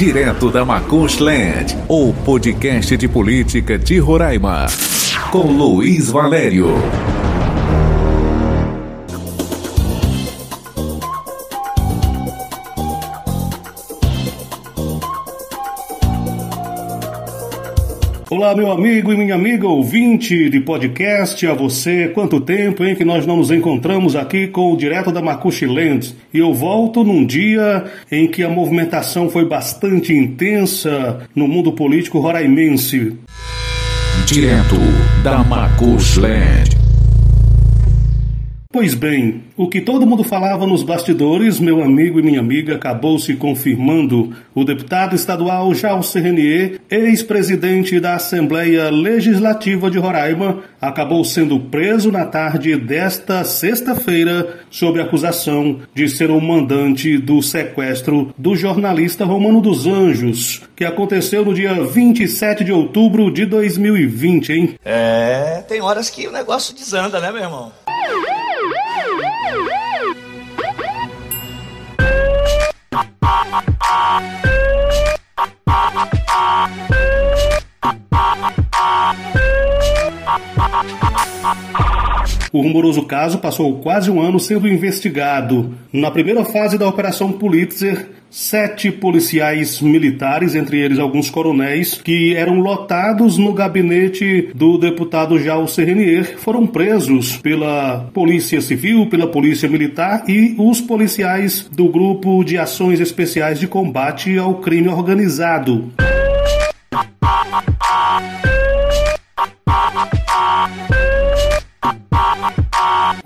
Direto da Land, o podcast de política de Roraima. Com Luiz Valério. Olá, meu amigo e minha amiga ouvinte de podcast, a você, quanto tempo em que nós não nos encontramos aqui com o Direto da Macuxi Land. E eu volto num dia em que a movimentação foi bastante intensa no mundo político roraimense. Direto da Macuxi Land. Pois bem, o que todo mundo falava nos bastidores, meu amigo e minha amiga, acabou se confirmando. O deputado estadual Charles Renier, ex-presidente da Assembleia Legislativa de Roraima, acabou sendo preso na tarde desta sexta-feira sob acusação de ser o mandante do sequestro do jornalista Romano dos Anjos, que aconteceu no dia 27 de outubro de 2020, hein? É, tem horas que o negócio desanda, né, meu irmão? Woo! O rumoroso caso passou quase um ano sendo investigado. Na primeira fase da Operação Pulitzer, sete policiais militares, entre eles alguns coronéis, que eram lotados no gabinete do deputado Jair Serrenier, foram presos pela Polícia Civil, pela Polícia Militar e os policiais do Grupo de Ações Especiais de Combate ao Crime Organizado.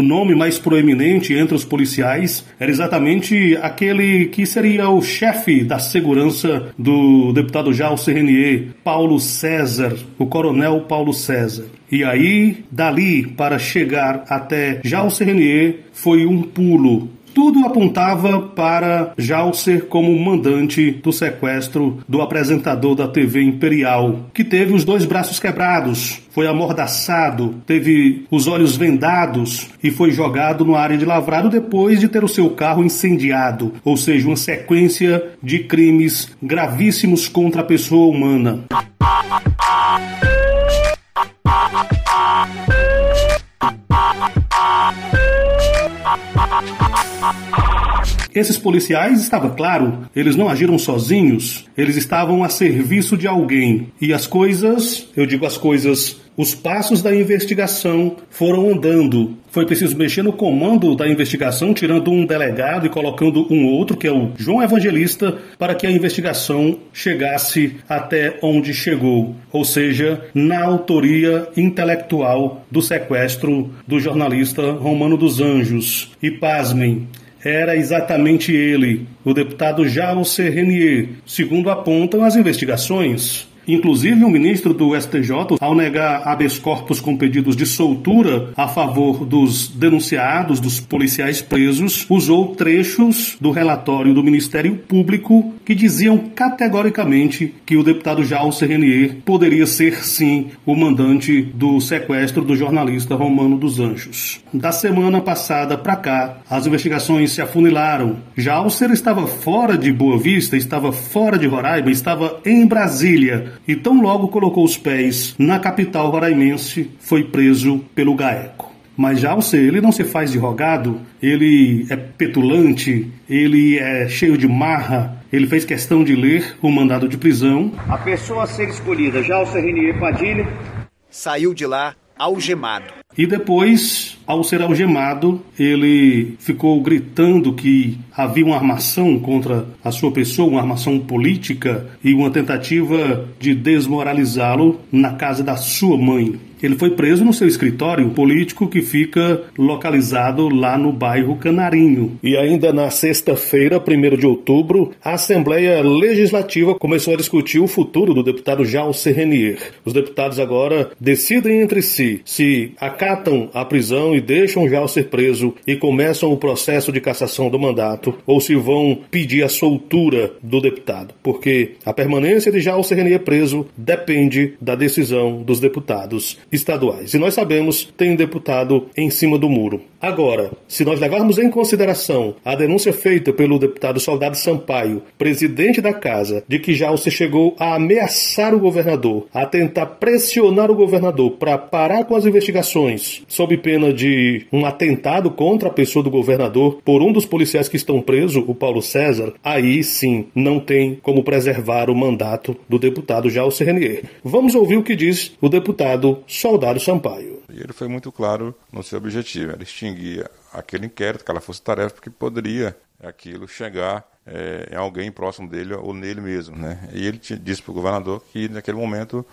O nome mais proeminente entre os policiais era exatamente aquele que seria o chefe da segurança do deputado Jair Serrenier, Paulo César, o coronel Paulo César. E aí, dali para chegar até Jair Serrenier, foi um pulo tudo apontava para Jalcer como mandante do sequestro do apresentador da TV Imperial, que teve os dois braços quebrados, foi amordaçado, teve os olhos vendados e foi jogado no área de lavrado depois de ter o seu carro incendiado, ou seja, uma sequência de crimes gravíssimos contra a pessoa humana. Esses policiais, estava claro, eles não agiram sozinhos, eles estavam a serviço de alguém. E as coisas, eu digo as coisas, os passos da investigação foram andando. Foi preciso mexer no comando da investigação, tirando um delegado e colocando um outro, que é o João Evangelista, para que a investigação chegasse até onde chegou, ou seja, na autoria intelectual do sequestro do jornalista Romano dos Anjos. E pasmem, era exatamente ele, o deputado Jalcer Renier, segundo apontam as investigações. Inclusive, o ministro do STJ, ao negar habeas corpus com pedidos de soltura a favor dos denunciados, dos policiais presos, usou trechos do relatório do Ministério Público que diziam categoricamente que o deputado Jalcer Renier poderia ser, sim, o mandante do sequestro do jornalista Romano dos Anjos. Da semana passada para cá, as investigações se afunilaram. Jalcer estava fora de Boa Vista, estava fora de Roraima, estava em Brasília e tão logo colocou os pés na capital roraimense, foi preso pelo GAECO. Mas já você, ele não se faz de rogado, ele é petulante, ele é cheio de marra, ele fez questão de ler o mandado de prisão. A pessoa a ser escolhida, já o Renier Padilha, saiu de lá algemado. E depois, ao ser algemado, ele ficou gritando que havia uma armação contra a sua pessoa, uma armação política e uma tentativa de desmoralizá-lo na casa da sua mãe. Ele foi preso no seu escritório político que fica localizado lá no bairro Canarinho. E ainda na sexta-feira, 1 de outubro, a Assembleia Legislativa começou a discutir o futuro do deputado Jal Serrenier. Os deputados agora decidem entre si se acatam a prisão e deixam Jal ser preso e começam o processo de cassação do mandato julgamento ou se vão pedir a soltura do deputado, porque a permanência de Jalcer Renier preso depende da decisão dos deputados estaduais. E nós sabemos tem um deputado em cima do muro. Agora, se nós levarmos em consideração a denúncia feita pelo deputado Soldado Sampaio, presidente da casa, de que Jalcer chegou a ameaçar o governador, a tentar pressionar o governador para parar com as investigações, sob pena de um atentado contra a pessoa do governador por um dos policiais que estão presos, o Paulo César, aí sim não tem como preservar o mandato do deputado Jalcer Renier. Vamos ouvir o que diz o deputado Soldado Sampaio. E ele foi muito claro no seu objetivo, era extinguir aquele inquérito, aquela força-tarefa, porque poderia aquilo chegar é, em alguém próximo dele ou nele mesmo. Né? E ele disse para o governador que naquele momento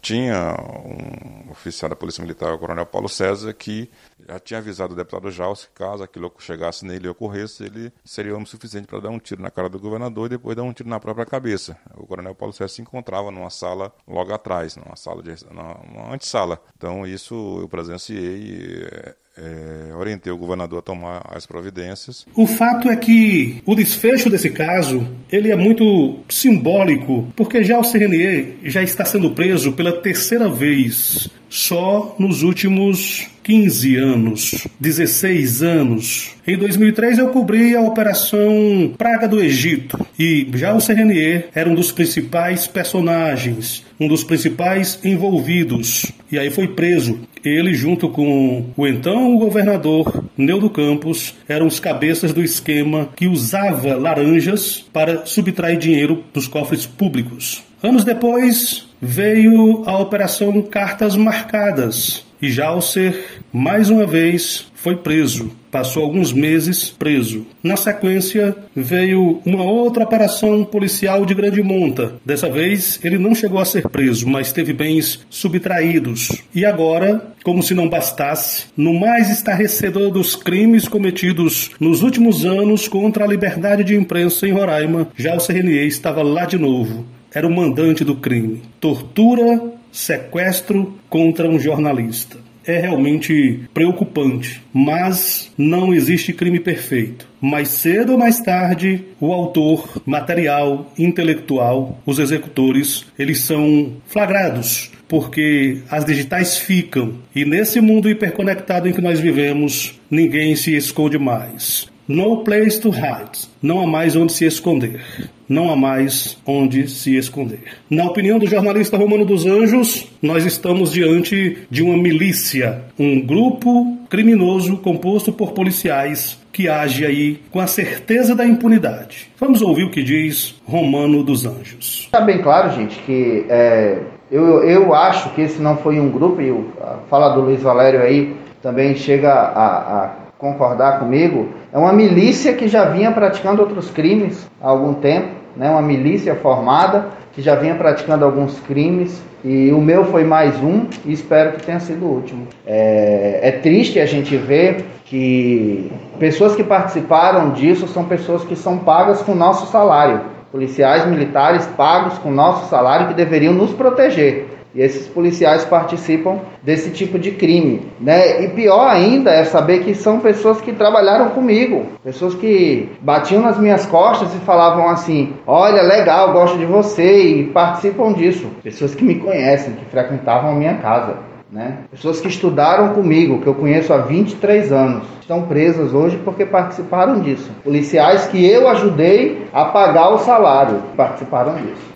tinha um oficial da Polícia Militar, o Coronel Paulo César, que já tinha avisado o deputado Jalce que caso aquilo chegasse nele e ocorresse, ele seria homem suficiente para dar um tiro na cara do governador e depois dar um tiro na própria cabeça. O Coronel Paulo César se encontrava numa sala logo atrás, numa sala de numa antessala. Então isso eu presenciei é, orientei o governador a tomar as providências. O fato é que o desfecho desse caso ele é muito simbólico, porque já o Serrenier já está sendo preso pela terceira vez só nos últimos 15 anos, 16 anos. Em 2003 eu cobri a Operação Praga do Egito e já o Serrenier era um dos principais personagens, um dos principais envolvidos. E aí foi preso. Ele, junto com o então governador Neudo Campos, eram os cabeças do esquema que usava laranjas para subtrair dinheiro dos cofres públicos. Anos depois, veio a Operação Cartas Marcadas e Jalcer, mais uma vez, foi preso. Passou alguns meses preso. Na sequência, veio uma outra operação policial de grande monta. Dessa vez, ele não chegou a ser preso, mas teve bens subtraídos. E agora, como se não bastasse, no mais estarrecedor dos crimes cometidos nos últimos anos contra a liberdade de imprensa em Roraima, Jalcer Renier estava lá de novo era o mandante do crime. Tortura, sequestro contra um jornalista. É realmente preocupante, mas não existe crime perfeito. Mais cedo ou mais tarde, o autor, material, intelectual, os executores, eles são flagrados, porque as digitais ficam. E nesse mundo hiperconectado em que nós vivemos, ninguém se esconde mais. No place to hide. Não há mais onde se esconder. Não há mais onde se esconder. Na opinião do jornalista Romano dos Anjos, nós estamos diante de uma milícia, um grupo criminoso composto por policiais que age aí com a certeza da impunidade. Vamos ouvir o que diz Romano dos Anjos. Está bem claro, gente, que é, eu, eu acho que esse não foi um grupo, e a fala do Luiz Valério aí também chega a, a concordar comigo, é uma milícia que já vinha praticando outros crimes há algum tempo, né? uma milícia formada que já vinha praticando alguns crimes e o meu foi mais um e espero que tenha sido o último. É, é triste a gente ver que pessoas que participaram disso são pessoas que são pagas com nosso salário. Policiais militares pagos com nosso salário que deveriam nos proteger. E esses policiais participam desse tipo de crime, né? E pior ainda é saber que são pessoas que trabalharam comigo, pessoas que batiam nas minhas costas e falavam assim: "Olha, legal, gosto de você" e participam disso. Pessoas que me conhecem, que frequentavam a minha casa. Né? Pessoas que estudaram comigo, que eu conheço há 23 anos, estão presas hoje porque participaram disso. Policiais que eu ajudei a pagar o salário, participaram disso.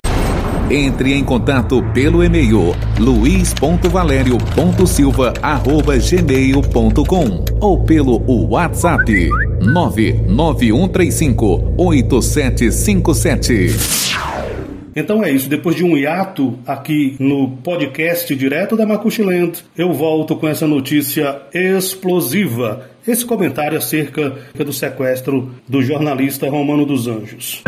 Entre em contato pelo e-mail luiz.valério.silva.gmail.com ou pelo WhatsApp 991358757. Então é isso, depois de um hiato aqui no podcast direto da Macuxiland, eu volto com essa notícia explosiva, esse comentário acerca do sequestro do jornalista Romano dos Anjos.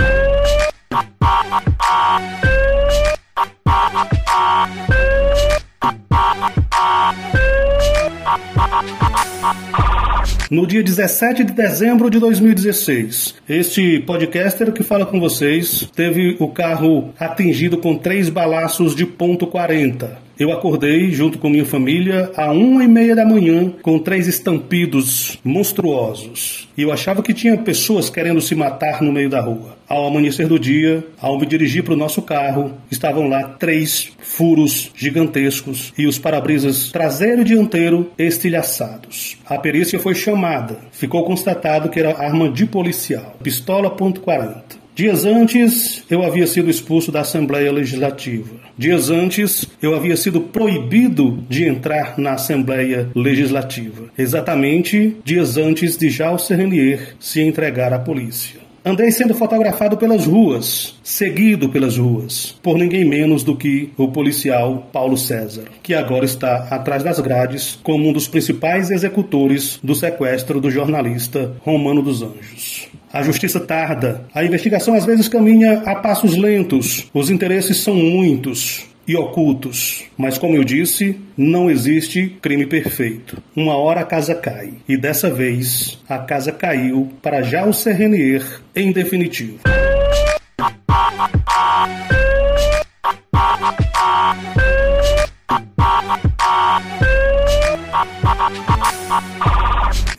No dia 17 de dezembro de 2016. Este podcaster que fala com vocês teve o carro atingido com três balaços de ponto .40. Eu acordei junto com minha família a uma e meia da manhã com três estampidos monstruosos. E eu achava que tinha pessoas querendo se matar no meio da rua. Ao amanhecer do dia, ao me dirigir para o nosso carro, estavam lá três furos gigantescos e os para-brisas traseiro e dianteiro estilhaçados. A perícia foi chamada. Ficou constatado que era arma de policial, pistola .40. Dias antes, eu havia sido expulso da Assembleia Legislativa. Dias antes, eu havia sido proibido de entrar na Assembleia Legislativa. Exatamente dias antes de Jalcer Renier se entregar à polícia. Andei sendo fotografado pelas ruas, seguido pelas ruas, por ninguém menos do que o policial Paulo César, que agora está atrás das grades como um dos principais executores do sequestro do jornalista Romano dos Anjos. A justiça tarda. A investigação às vezes caminha a passos lentos. Os interesses são muitos e ocultos. Mas, como eu disse, não existe crime perfeito. Uma hora a casa cai. E dessa vez, a casa caiu para já o Renier em definitivo.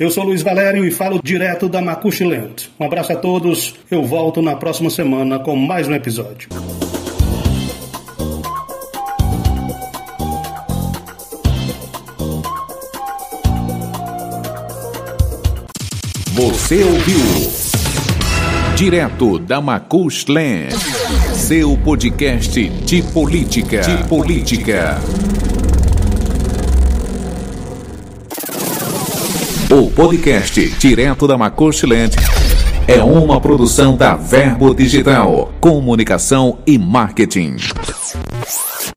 Eu sou Luiz Valério e falo direto da Macuxilente. Um abraço a todos. Eu volto na próxima semana com mais um episódio. Você ouviu direto da Macuxland, seu podcast de política. De política. O podcast Direto da Macochilente é uma produção da Verbo Digital, Comunicação e Marketing.